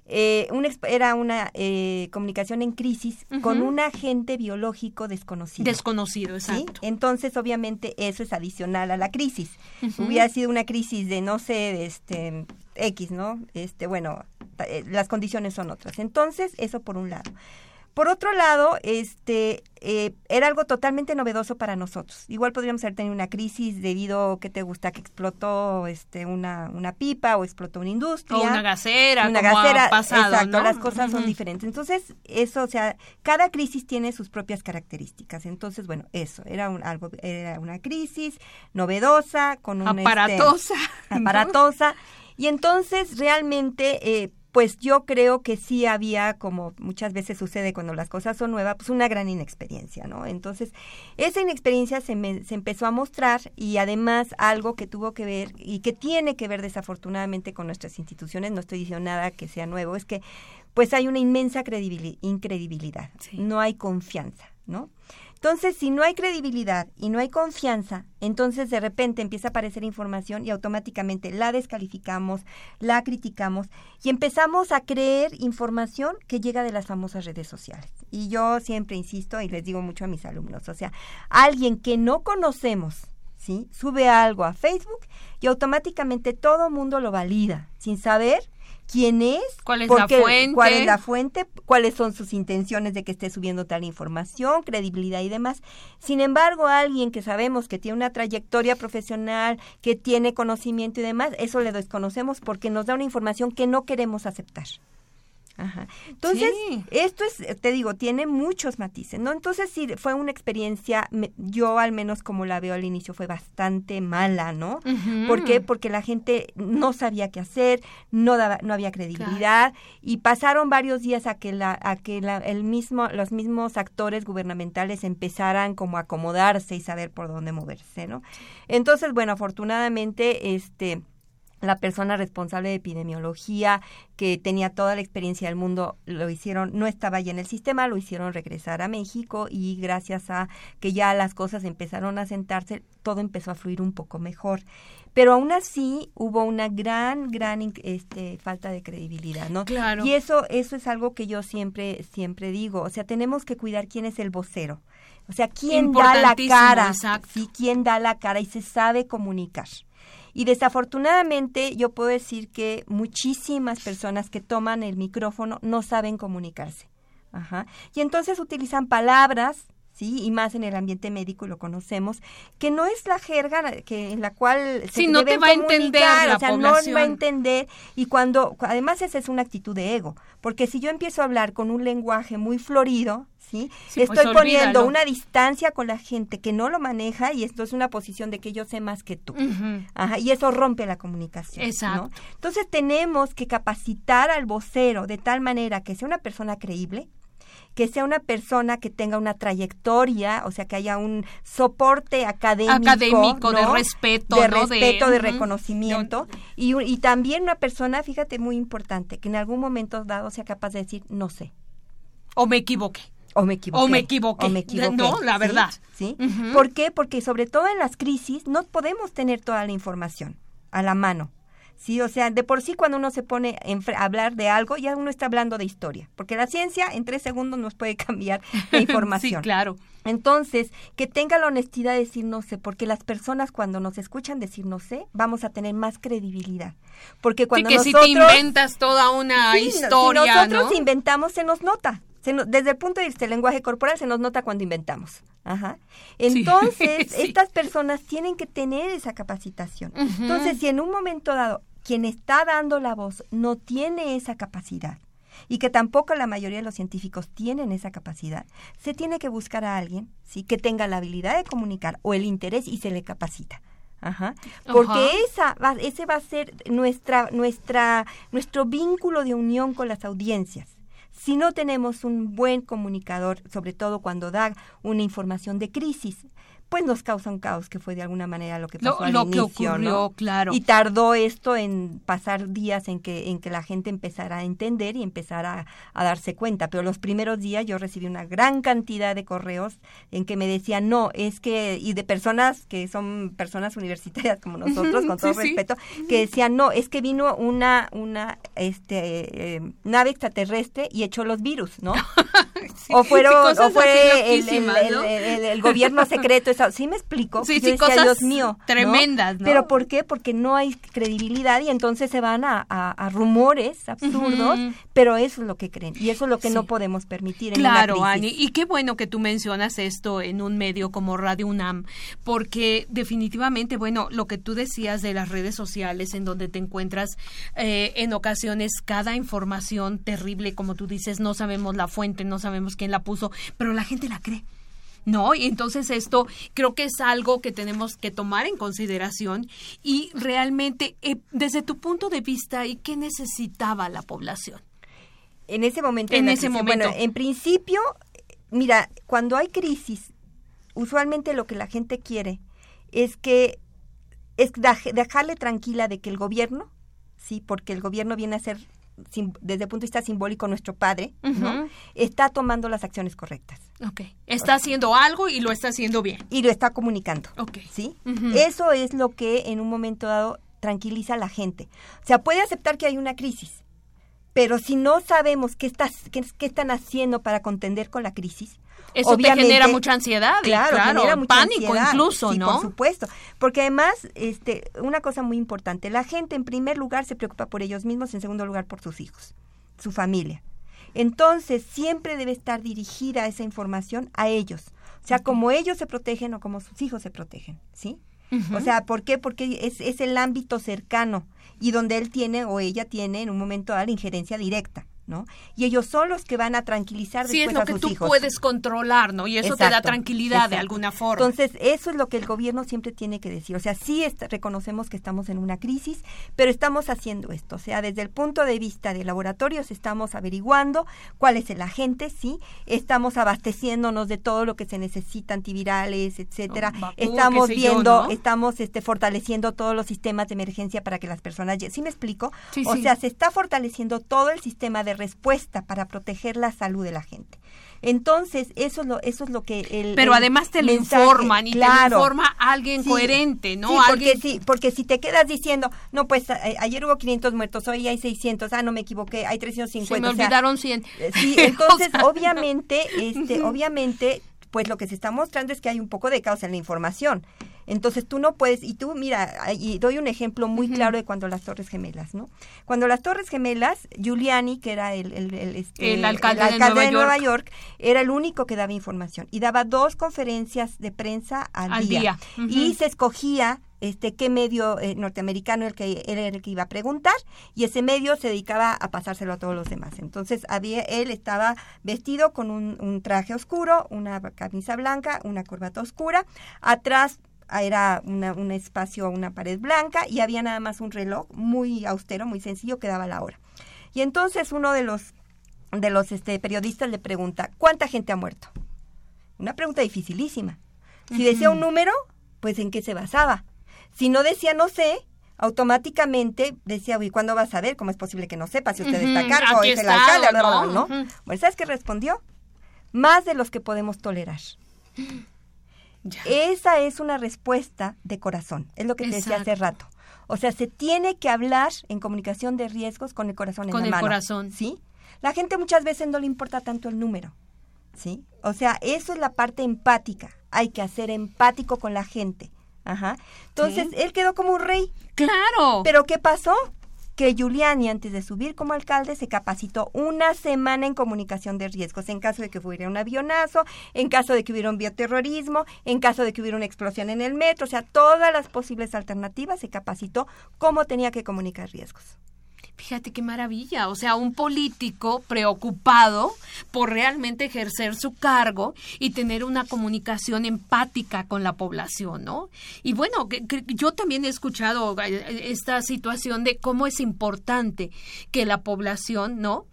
Eh, era una eh, comunicación en crisis con un agente biológico desconocido. Desconocido, exacto. Entonces, obviamente, eso es adicional a la crisis. Hubiera sido una crisis de, no sé, este X, ¿no? Este, bueno, eh, las condiciones son otras. Entonces, eso por un lado. Por otro lado, este eh, era algo totalmente novedoso para nosotros. Igual podríamos haber tenido una crisis debido, ¿qué te gusta? Que explotó este, una, una pipa o explotó una industria. O una gasera, una gasera. pasado, exacto, las cosas son diferentes. Entonces, eso, o sea, cada crisis tiene sus propias características. Entonces, bueno, eso, era un, algo, era una crisis novedosa, con una... Este, aparatosa. *laughs* aparatosa. Y entonces, realmente... Eh, pues yo creo que sí había, como muchas veces sucede cuando las cosas son nuevas, pues una gran inexperiencia, ¿no? Entonces, esa inexperiencia se, me, se empezó a mostrar y además algo que tuvo que ver y que tiene que ver desafortunadamente con nuestras instituciones, no estoy diciendo nada que sea nuevo, es que pues hay una inmensa incredibilidad, no hay confianza, ¿no? Entonces, si no hay credibilidad y no hay confianza, entonces de repente empieza a aparecer información y automáticamente la descalificamos, la criticamos y empezamos a creer información que llega de las famosas redes sociales. Y yo siempre insisto y les digo mucho a mis alumnos, o sea, alguien que no conocemos, ¿sí? Sube algo a Facebook y automáticamente todo mundo lo valida sin saber quién es, cuál es la fuente, cuál es la fuente, cuáles son sus intenciones de que esté subiendo tal información, credibilidad y demás. Sin embargo, alguien que sabemos que tiene una trayectoria profesional, que tiene conocimiento y demás, eso le desconocemos porque nos da una información que no queremos aceptar. Ajá. Entonces, esto es, te digo, tiene muchos matices, ¿no? Entonces, sí, fue una experiencia, yo al menos como la veo al inicio, fue bastante mala, ¿no? ¿Por qué? Porque la gente no sabía qué hacer, no, daba, no había credibilidad y pasaron varios días a que, la, a que la, el mismo, los mismos actores gubernamentales empezaran como a acomodarse y saber por dónde moverse, ¿no? Entonces, bueno, afortunadamente, este la persona responsable de epidemiología que tenía toda la experiencia del mundo lo hicieron no estaba ya en el sistema lo hicieron regresar a México y gracias a que ya las cosas empezaron a sentarse todo empezó a fluir un poco mejor. Pero aún así hubo una gran gran este falta de credibilidad no claro. Y eso eso es algo que yo siempre siempre digo o sea tenemos que cuidar quién es el vocero. O sea quién da la cara. sí quién da la cara y se sabe comunicar y desafortunadamente yo puedo decir que muchísimas personas que toman el micrófono no saben comunicarse. Ajá. Y entonces utilizan palabras ¿sí? Y más en el ambiente médico lo conocemos, que no es la jerga que en la cual se sí, no te va a entender la o sea, no va a entender y cuando además esa es una actitud de ego, porque si yo empiezo a hablar con un lenguaje muy florido, ¿sí? Pues Estoy poniendo una distancia con la gente que no lo maneja y esto es una posición de que yo sé más que tú. Ajá, y eso rompe la comunicación. Exacto. Entonces tenemos que capacitar al vocero de tal manera que sea una persona creíble, que sea una persona que tenga una trayectoria, o sea, que haya un soporte académico, académico de respeto, de respeto, de, reconocimiento, y, y también una persona, fíjate, muy importante, que en algún momento dado sea capaz de decir, no sé. O me equivoqué. O me equivoqué. O me equivoqué. O me equivoqué. No, la verdad. ¿Sí? ¿Por qué? Porque sobre todo en las crisis no podemos tener toda la información a la mano. Sí, o sea, de por sí cuando uno se pone a hablar de algo, ya uno está hablando de historia, porque la ciencia en tres segundos nos puede *laughs* cambiar la información. sí, claro. Entonces, que tenga la honestidad de decir no sé, porque las personas cuando nos escuchan decir no sé, vamos a tener más credibilidad. Porque cuando que si te inventas toda una historia, si nosotros inventamos, se nos nota. Desde el punto de vista del lenguaje corporal se nos nota cuando inventamos. Ajá. Entonces, *laughs* estas personas tienen que tener esa capacitación. Entonces, si en un momento dado quien está dando la voz no tiene esa capacidad y que tampoco la mayoría de los científicos tienen esa capacidad, se tiene que buscar a alguien ¿sí? que tenga la habilidad de comunicar o el interés y se le capacita. Ajá. Porque esa ese va a ser nuestra, nuestra, nuestro vínculo de unión con las audiencias. Si no tenemos un buen comunicador, sobre todo cuando da una información de crisis, pues nos causa un caos que fue de alguna manera lo que pasó al inicio, que ocurrió, claro. Y tardó esto en pasar días en que en que la gente empezara a entender y empezara a, darse cuenta, pero los primeros días yo recibí una gran cantidad de correos en que me decían, "No, es que y de personas que son personas universitarias como nosotros con todo respeto, que decían, "No, es que vino una una este eh, nave extraterrestre y echó los virus, ¿no?" *laughs* o fueron o fue el, el gobierno secreto *laughs* ¿sí me explico? Sí, sí, cosas Dios mío, tremendas, ¿no? Pero ¿por qué? Porque no hay credibilidad y entonces se van a, a, rumores absurdos, pero eso es lo que creen y eso es lo que no podemos permitir en claro, una Ani, y qué bueno que tú mencionas esto en un medio como Radio UNAM, porque definitivamente, bueno, lo que tú decías de las redes sociales en donde te encuentras eh, en ocasiones cada información terrible, como tú dices, no sabemos la fuente, no sabemos quién la puso, pero la gente la cree. ¿No? Y entonces esto creo que es algo que tenemos que tomar en consideración y realmente, eh, desde tu punto de vista, ¿y qué necesitaba la población? En ese momento. En, ese momento. Bueno, en principio, mira, cuando hay crisis, usualmente lo que la gente quiere es que es dejarle tranquila de que el gobierno, sí, porque el gobierno viene a ser desde el punto de vista simbólico nuestro padre, ¿no? Está tomando las acciones correctas. Ok. Está haciendo algo y lo está haciendo bien. Y lo está comunicando. Ok. ¿Sí? Eso es lo que en un momento dado tranquiliza a la gente. O sea, puede aceptar que hay una crisis, pero si no sabemos qué, estás, qué, qué están haciendo para contender con la crisis, eso te genera mucha ansiedad, claro, genera mucha pánico incluso, ¿no? Por supuesto, porque además, este, una cosa muy importante, la gente en primer lugar se preocupa por ellos mismos, en segundo lugar por sus hijos, su familia. Entonces, siempre debe estar dirigida esa información a ellos, o sea, como ellos se protegen o como sus hijos se protegen, ¿sí? O sea, ¿por qué? Porque es, es el ámbito cercano y donde él tiene o ella tiene en un momento dado la injerencia directa. ¿No? Y ellos son los que van a tranquilizar sí, después es lo que tú puedes controlar, ¿no? Y eso te da tranquilidad de alguna forma. Entonces, eso es lo que el gobierno siempre tiene que decir. O sea, sí reconocemos que estamos en una crisis, pero estamos haciendo esto. O sea, desde el punto de vista de laboratorios estamos averiguando cuál es el agente, ¿sí? Estamos abasteciéndonos de todo lo que se necesita, antivirales, etcétera. estamos viendo, estamos este, fortaleciendo todos los sistemas de emergencia para que las personas... ¿Sí me explico? o sea, se está fortaleciendo todo el sistema de respuesta para proteger la salud de la gente. Entonces, eso es lo, eso es lo que el Pero además te lo informan y te lo informa alguien coherente, ¿no? Sí, porque, sí, porque si te quedas diciendo, no, pues ayer hubo 500 muertos, hoy hay 600, ah, no me equivoqué, hay 350. Se me olvidaron 100. Eh, sí, entonces, *laughs* obviamente, este, obviamente, pues lo que se está mostrando es que hay un poco de caos en la información. Entonces tú no puedes, y tú mira, y doy un ejemplo muy claro de cuando las Torres Gemelas, ¿no? Cuando las Torres Gemelas, Giuliani, que era el, el, el, este, alcalde, de, Nueva, York. era el único que daba información y daba dos conferencias de prensa al, día. Y se escogía este qué medio eh, norteamericano el que era el que iba a preguntar y ese medio se dedicaba a pasárselo a todos los demás entonces había él estaba vestido con un, un traje oscuro una camisa blanca una corbata oscura atrás era un espacio, una pared blanca y había nada más un reloj muy austero, muy sencillo que daba la hora. Y entonces uno de los de los este, periodistas le pregunta, ¿cuánta gente ha muerto? Una pregunta dificilísima. Si decía un número, pues ¿en qué se basaba? Si no decía no sé, automáticamente decía, ¿y cuándo vas a ver? ¿Cómo es posible que no sepa si usted está a cargo? es el alcalde, ¿no? ¿no? Bueno, ¿sabes qué respondió? Más de los que podemos tolerar. *gasps* Esa es una respuesta de corazón, es lo que te decía hace rato. O sea, se tiene que hablar en comunicación de riesgos con el corazón en la mano. Con el corazón. ¿Sí? La gente muchas veces no le importa tanto el número. ¿Sí? O sea, eso es la parte empática. Hay que hacer empático con la gente. Ajá. Entonces, él quedó como un rey. Claro. Pero ¿qué pasó? que Giuliani, antes de subir como alcalde, se capacitó una semana en comunicación de riesgos, en caso de que hubiera un avionazo, en caso de que hubiera un bioterrorismo, en caso de que hubiera una explosión en el metro, o sea, todas las posibles alternativas se capacitó cómo tenía que comunicar riesgos. Fíjate qué maravilla, o sea, un político preocupado por realmente ejercer su cargo y tener una comunicación empática con la población, ¿no? Y bueno, yo también he escuchado eh, esta situación de cómo es importante que la población, ¿no?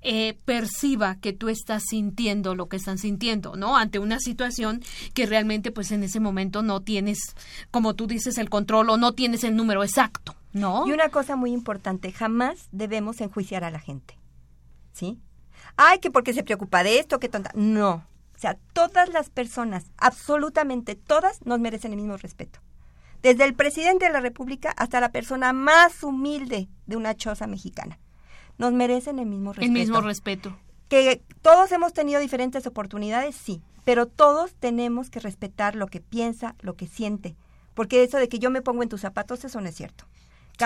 Eh, perciba que tú estás sintiendo lo que están sintiendo, ¿no? Ante una situación que realmente, pues en ese momento no tienes, como tú dices, el control o no tienes el número exacto. No. Y una cosa muy importante, jamás debemos enjuiciar a la gente. ¿Sí? Ay, que porque se preocupa de esto, que tonta. No. O sea, todas las personas, absolutamente todas, nos merecen el mismo respeto. Desde el presidente de la República hasta la persona más humilde de una choza mexicana. Nos merecen el mismo respeto. El mismo respeto. Que todos hemos tenido diferentes oportunidades, sí, pero todos tenemos que respetar lo que piensa, lo que siente. Porque eso de que yo me pongo en tus zapatos, eso no es cierto.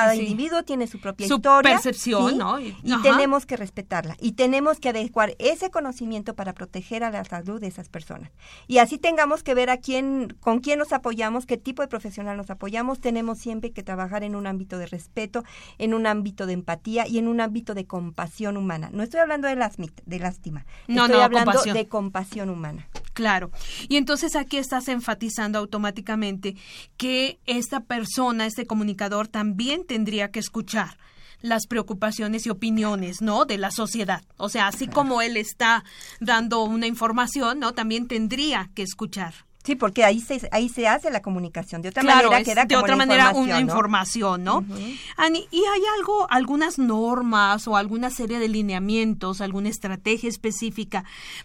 Cada individuo tiene su propia su historia. percepción, ¿no? Y, tenemos que respetarla. Y tenemos que adecuar ese conocimiento para proteger a la salud de esas personas. Y así tengamos que ver a quién, con quién nos apoyamos, qué tipo de profesional nos apoyamos. Tenemos siempre que trabajar en un ámbito de respeto, en un ámbito de empatía y en un ámbito de compasión humana. No estoy hablando de, de lástima. No, estoy hablando de compasión humana. Claro. Y entonces aquí estás enfatizando automáticamente que esta persona, este comunicador, también tendría que escuchar las preocupaciones y opiniones, ¿no? De la sociedad. O sea, así como él está dando una información, ¿no? También tendría que escuchar. Sí, porque ahí se, ahí se hace la comunicación. De otra manera queda de otra manera una información, ¿no? Ani, ¿y hay algo, algunas normas o alguna serie de lineamientos, alguna estrategia específica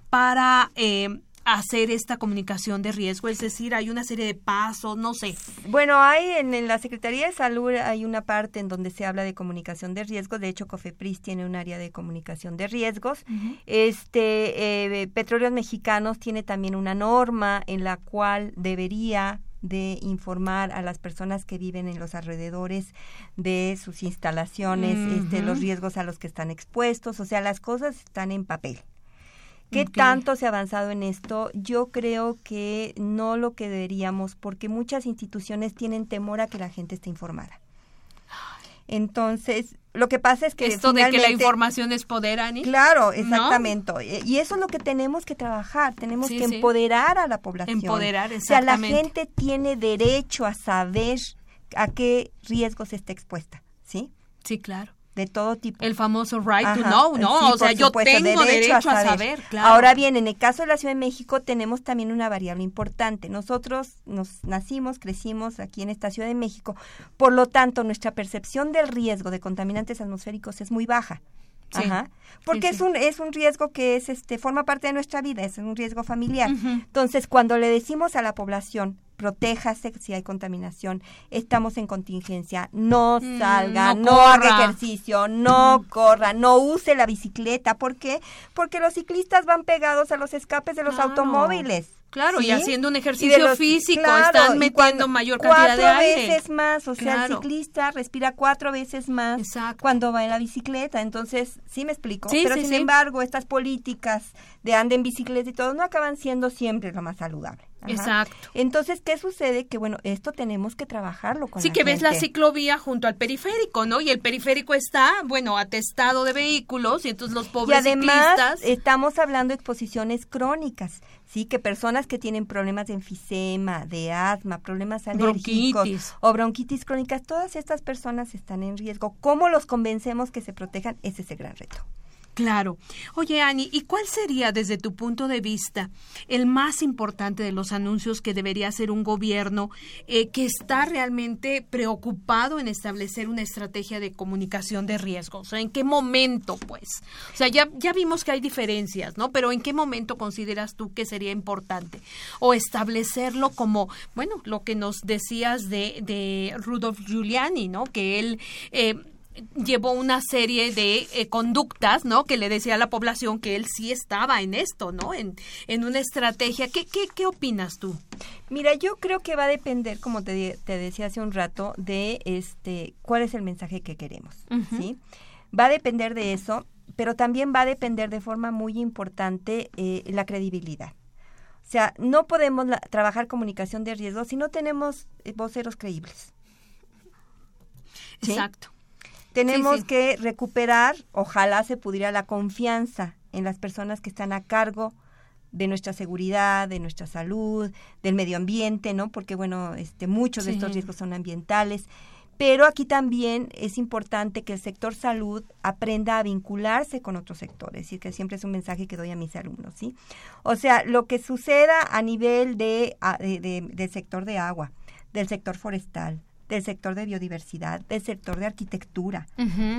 para eh, hacer esta comunicación de riesgo? Es decir, hay una serie de pasos, no sé. Bueno, hay en, la Secretaría de Salud hay una parte en donde se habla de comunicación de riesgos. De hecho, COFEPRIS tiene un área de comunicación de riesgos. Este eh, Petróleos Mexicanos tiene también una norma en la cual debería de informar a las personas que viven en los alrededores de sus instalaciones, este, los riesgos a los que están expuestos, o sea, las cosas están en papel. ¿Qué tanto se ha avanzado en esto? Yo creo que no lo que deberíamos, porque muchas instituciones tienen temor a que la gente esté informada. Entonces, lo que pasa es que esto de que la información es poder, Ani. Claro, exactamente. Y eso es lo que tenemos que trabajar. Tenemos que empoderar a la población. Empoderar, exactamente. O sea, la gente tiene derecho a saber a qué riesgos está expuesta, ¿sí? Sí, claro de todo tipo. El famoso right to know, ¿no? o sea, yo tengo derecho, a saber. claro. Ahora bien, en el caso de la Ciudad de México tenemos también una variable importante. Nosotros nos nacimos, crecimos aquí en esta Ciudad de México, por lo tanto, nuestra percepción del riesgo de contaminantes atmosféricos es muy baja. Ajá. Porque es un es un riesgo que es este forma parte de nuestra vida, es un riesgo familiar. Entonces, cuando le decimos a la población protéjase si hay contaminación, estamos en contingencia, no mm, salga, no, haga ejercicio, no corra, no use la bicicleta, ¿por qué? Porque los ciclistas van pegados a los escapes de los automóviles. Claro, y haciendo un ejercicio físico, están metiendo mayor cantidad de aire. Cuatro veces más, o sea, el ciclista respira cuatro veces más cuando va en la bicicleta. Entonces, sí me explico. Pero sin embargo, estas políticas de ande en bicicleta y todo no acaban siendo siempre lo más saludable. Exacto. Entonces, ¿qué sucede? Que bueno, esto tenemos que trabajarlo con Sí, que ves la ciclovía junto al periférico, ¿no? Y el periférico está, bueno, atestado de vehículos y entonces los pobres y además, estamos hablando de exposiciones crónicas, sí, que personas que tienen problemas de enfisema, de asma, problemas alérgicos o bronquitis crónicas, todas estas personas están en riesgo. ¿Cómo los convencemos que se protejan? Ese es el gran reto. Claro. Oye, Ani, ¿y cuál sería desde tu punto de vista el más importante de los anuncios que debería hacer un gobierno eh, que está realmente preocupado en establecer una estrategia de comunicación de riesgos? O sea, ¿en qué momento, pues? O sea, ya, ya vimos que hay diferencias, ¿no? Pero ¿en qué momento consideras tú que sería importante? O establecerlo como, bueno, lo que nos decías de, de Rudolf Giuliani, ¿no? Que él... Eh, llevó una serie de eh, conductas, ¿no? Que le decía a la población que él sí estaba en esto, ¿no? En, en una estrategia. ¿Qué, qué, qué opinas tú? Mira, yo creo que va a depender, como te, te decía hace un rato, de este cuál es el mensaje que queremos, ¿sí? Va a depender de eso, pero también va a depender de forma muy importante eh, la credibilidad. O sea, no podemos trabajar comunicación de riesgo si no tenemos eh, voceros creíbles. Exacto. Tenemos que recuperar, ojalá se pudiera la confianza en las personas que están a cargo de nuestra seguridad, de nuestra salud, del medio ambiente, ¿no? Porque bueno, este muchos de estos riesgos son ambientales, pero aquí también es importante que el sector salud aprenda a vincularse con otros sectores, y que siempre es un mensaje que doy a mis alumnos, ¿sí? O sea, lo que suceda a nivel de, de del sector de agua, del sector forestal, del sector de biodiversidad, del sector de arquitectura.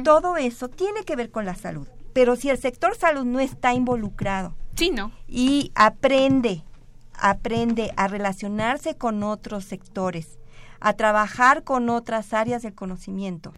Todo eso tiene que ver con la salud. Pero si el sector salud no está involucrado sí, no. y aprende, aprende a relacionarse con otros sectores, a trabajar con otras áreas del conocimiento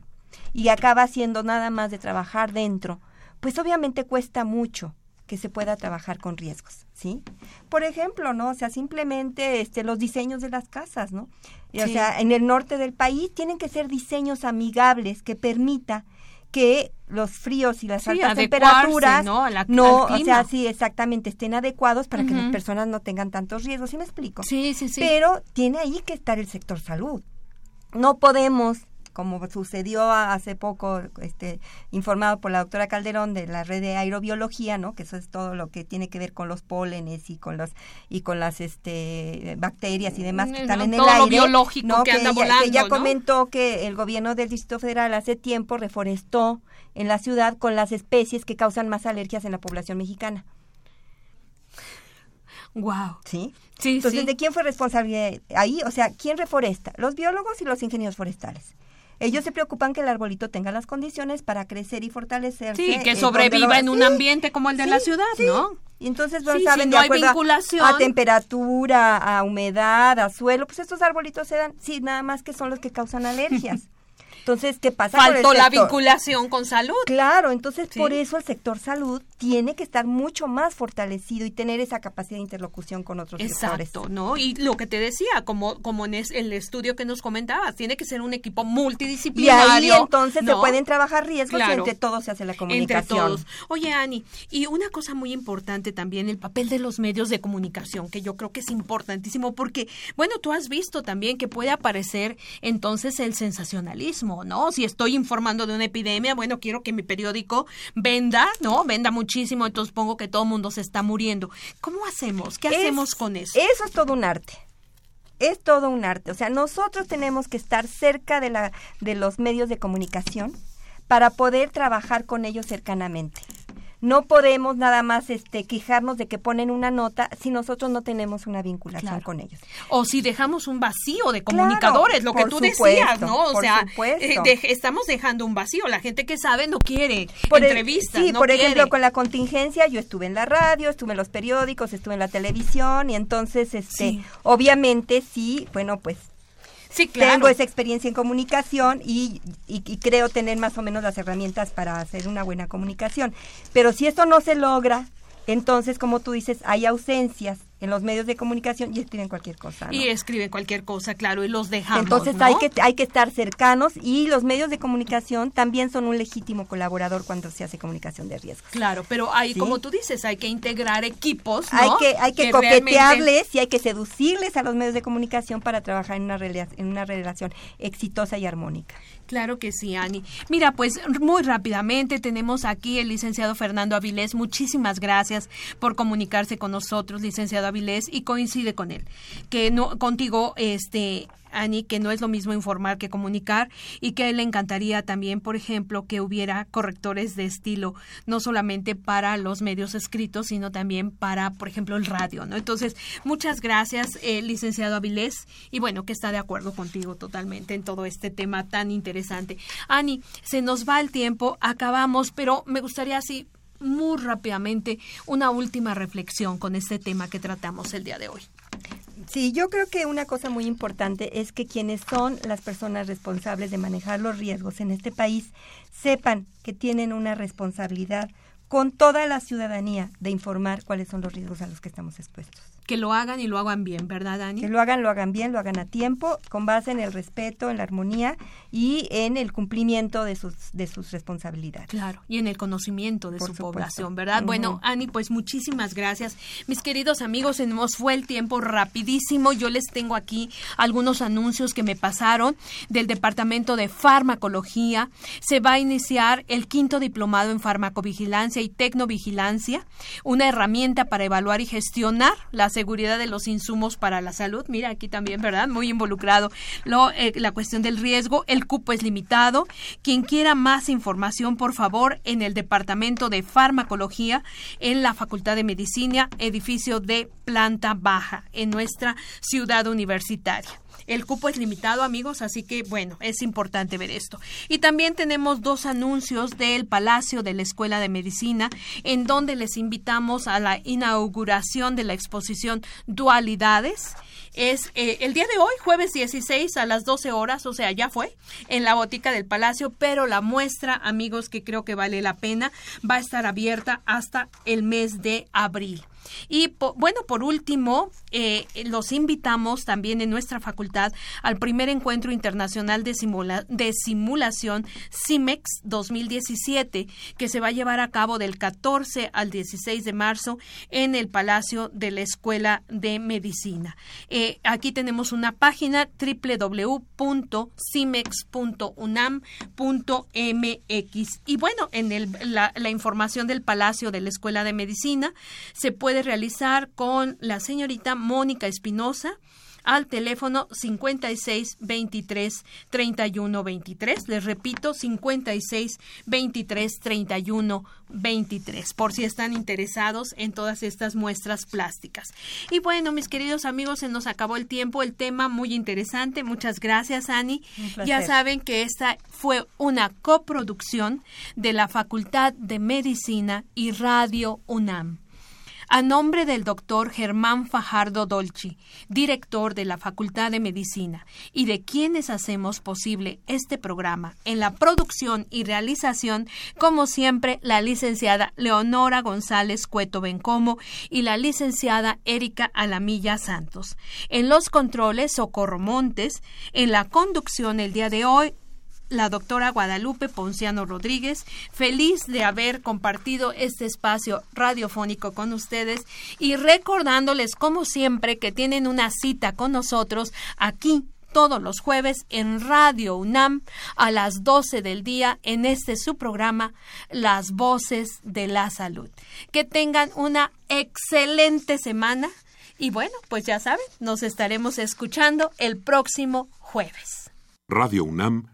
y acaba siendo nada más de trabajar dentro, pues obviamente cuesta mucho que se pueda trabajar con riesgos, ¿sí? Por ejemplo, ¿no? O sea, simplemente este, los diseños de las casas, ¿no? O sea, en el norte del país tienen que ser diseños amigables que permita que los fríos y las altas temperaturas no, no o sea, sí, exactamente, estén adecuados para que las personas no tengan tantos riesgos, ¿sí me explico? Sí, sí, sí. Pero tiene ahí que estar el sector salud. No podemos como sucedió hace poco, este, informado por la doctora Calderón de la red de aerobiología, ¿no? Que eso es todo lo que tiene que ver con los pólenes y con los y con las este bacterias y demás que están en el aire, biológico que, anda volando, que ya comentó que el gobierno del Distrito Federal hace tiempo reforestó en la ciudad con las especies que causan más alergias en la población mexicana. Wow. ¿Sí? Sí, Entonces, ¿de quién fue responsable ahí? O sea, ¿quién reforesta? Los biólogos y los ingenieros forestales. Ellos se preocupan que el arbolito tenga las condiciones para crecer y fortalecerse. Sí, que sobreviva en un ambiente como el de la ciudad, ¿no? Y entonces no saben de acuerdo a, temperatura, a humedad, a suelo, pues estos arbolitos se dan, sí, nada más que son los que causan alergias. *laughs* Entonces, ¿qué pasa? Faltó la vinculación con salud. Claro, entonces por eso el sector salud tiene que estar mucho más fortalecido y tener esa capacidad de interlocución con otros Exacto, ¿no? Y lo que te decía, como, como en el estudio que nos comentabas, tiene que ser un equipo multidisciplinario. Y ahí entonces se pueden trabajar riesgos y entre todos se hace la comunicación. Entre todos. Oye, Ani, y una cosa muy importante también, el papel de los medios de comunicación, que yo creo que es importantísimo porque, bueno, tú has visto también que puede aparecer entonces el sensacionalismo ¿no? Si estoy informando de una epidemia, bueno, quiero que mi periódico venda, ¿no? Venda muchísimo, entonces pongo que todo el mundo se está muriendo. ¿Cómo hacemos? ¿Qué hacemos con eso? Eso es todo un arte es todo un arte. O sea, nosotros tenemos que estar cerca de, la, de los medios de comunicación para poder trabajar con ellos cercanamente no podemos nada más este quejarnos de que ponen una nota si nosotros no tenemos una vinculación con ellos. O si dejamos un vacío de comunicadores, lo que tú decías, ¿no? O sea, eh, estamos dejando un vacío. La gente que sabe no quiere entrevistas. sí, por ejemplo, con la contingencia yo estuve en la radio, estuve en los periódicos, estuve en la televisión y entonces, este, obviamente sí, bueno, pues Sí, claro. Tengo esa experiencia en comunicación y, y, creo tener más o menos las herramientas para hacer una buena comunicación. Pero si esto no se logra, entonces, como tú dices, hay ausencias en los medios de comunicación y escriben cualquier cosa. Y escriben cualquier cosa, claro, y los dejamos. Entonces hay, que, hay que estar cercanos y los medios de comunicación también son un legítimo colaborador cuando se hace comunicación de riesgos. Claro, pero hay, como tú dices, hay que integrar equipos. Hay que, hay que, coquetearles y hay que seducirles a los medios de comunicación para trabajar en una, en una relación exitosa y armónica. Claro que sí, Ani. Mira, pues muy rápidamente tenemos aquí el licenciado Fernando Avilés. Muchísimas gracias por comunicarse con nosotros, licenciado Avilés, y coincide con él. Que no, contigo, este, Ani, que no es lo mismo informar que comunicar y que le encantaría también, por ejemplo, que hubiera correctores de estilo, no solamente para los medios escritos, sino también para, por ejemplo, el radio, ¿no? Entonces, muchas gracias, eh, licenciado Avilés, y bueno, que está de acuerdo contigo totalmente en todo este tema tan interesante. Ani, se nos va el tiempo, acabamos, pero me gustaría así muy rápidamente una última reflexión con este tema que tratamos el día de hoy. Sí, yo creo que una cosa muy importante es que quienes son las personas responsables de manejar los riesgos en este país sepan que tienen una responsabilidad con toda la ciudadanía de informar cuáles son los riesgos a los que estamos expuestos que lo hagan y lo hagan bien, ¿verdad, Dani? Que lo hagan, lo hagan bien, lo hagan a tiempo, con base en el respeto, en la armonía y en el cumplimiento de sus, de sus responsabilidades. Claro, y en el conocimiento de su población, ¿verdad? Bueno, Ani, pues muchísimas gracias. Mis queridos amigos, se nos fue el tiempo rapidísimo. Yo les tengo aquí algunos anuncios que me pasaron del Departamento de Farmacología. Se va a iniciar el quinto diplomado en farmacovigilancia y tecnovigilancia, una herramienta para evaluar y gestionar las seguridad de los insumos para la salud. Mira, aquí también, ¿verdad? Muy involucrado. Lo, eh, la cuestión del riesgo, el cupo es limitado. Quien quiera más información, por favor, en el Departamento de Farmacología, en la Facultad de Medicina, edificio de planta baja, en nuestra ciudad universitaria. El cupo es limitado, amigos, así que bueno, es importante ver esto. Y también tenemos dos anuncios del Palacio de la Escuela de Medicina, en donde les invitamos a la inauguración de la exposición Dualidades es eh, el día de hoy, jueves 16 a las 12 horas, o sea, ya fue, en la botica del Palacio, pero la muestra, amigos, que creo que vale la pena, va a estar abierta hasta el mes de abril. Y bueno, por último, eh, los invitamos también en nuestra facultad al primer encuentro internacional de, de simulación CIMEX 2017, que se va a llevar a cabo del 14 al 16 de marzo en el Palacio de la Escuela de Medicina. Eh, aquí tenemos una página www.cimex.unam.mx y bueno, en el, la, la información del Palacio de la Escuela de Medicina se puede realizar con la señorita Mónica Espinosa al teléfono 56 23 31 23. Les repito, 56 23 31 23, por si están interesados en todas estas muestras plásticas. Y bueno, mis queridos amigos, se nos acabó el tiempo, el tema muy interesante. Muchas gracias, Ani. Ya saben que esta fue una coproducción de la Facultad de Medicina y Radio UNAM. A nombre del doctor Germán Fajardo Dolci, director de la Facultad de Medicina, y de quienes hacemos posible este programa en la producción y realización, como siempre, la licenciada Leonora González Cueto Bencomo y la licenciada Erika Alamilla Santos. En los controles, Socorro Montes. En la conducción el día de hoy, la doctora Guadalupe Ponciano Rodríguez, feliz de haber compartido este espacio radiofónico con ustedes y recordándoles como siempre que tienen una cita con nosotros aquí todos los jueves en Radio UNAM a las 12 del día en este su programa Las Voces de la Salud. Que tengan una excelente semana y bueno, pues ya saben, nos estaremos escuchando el próximo jueves. Radio UNAM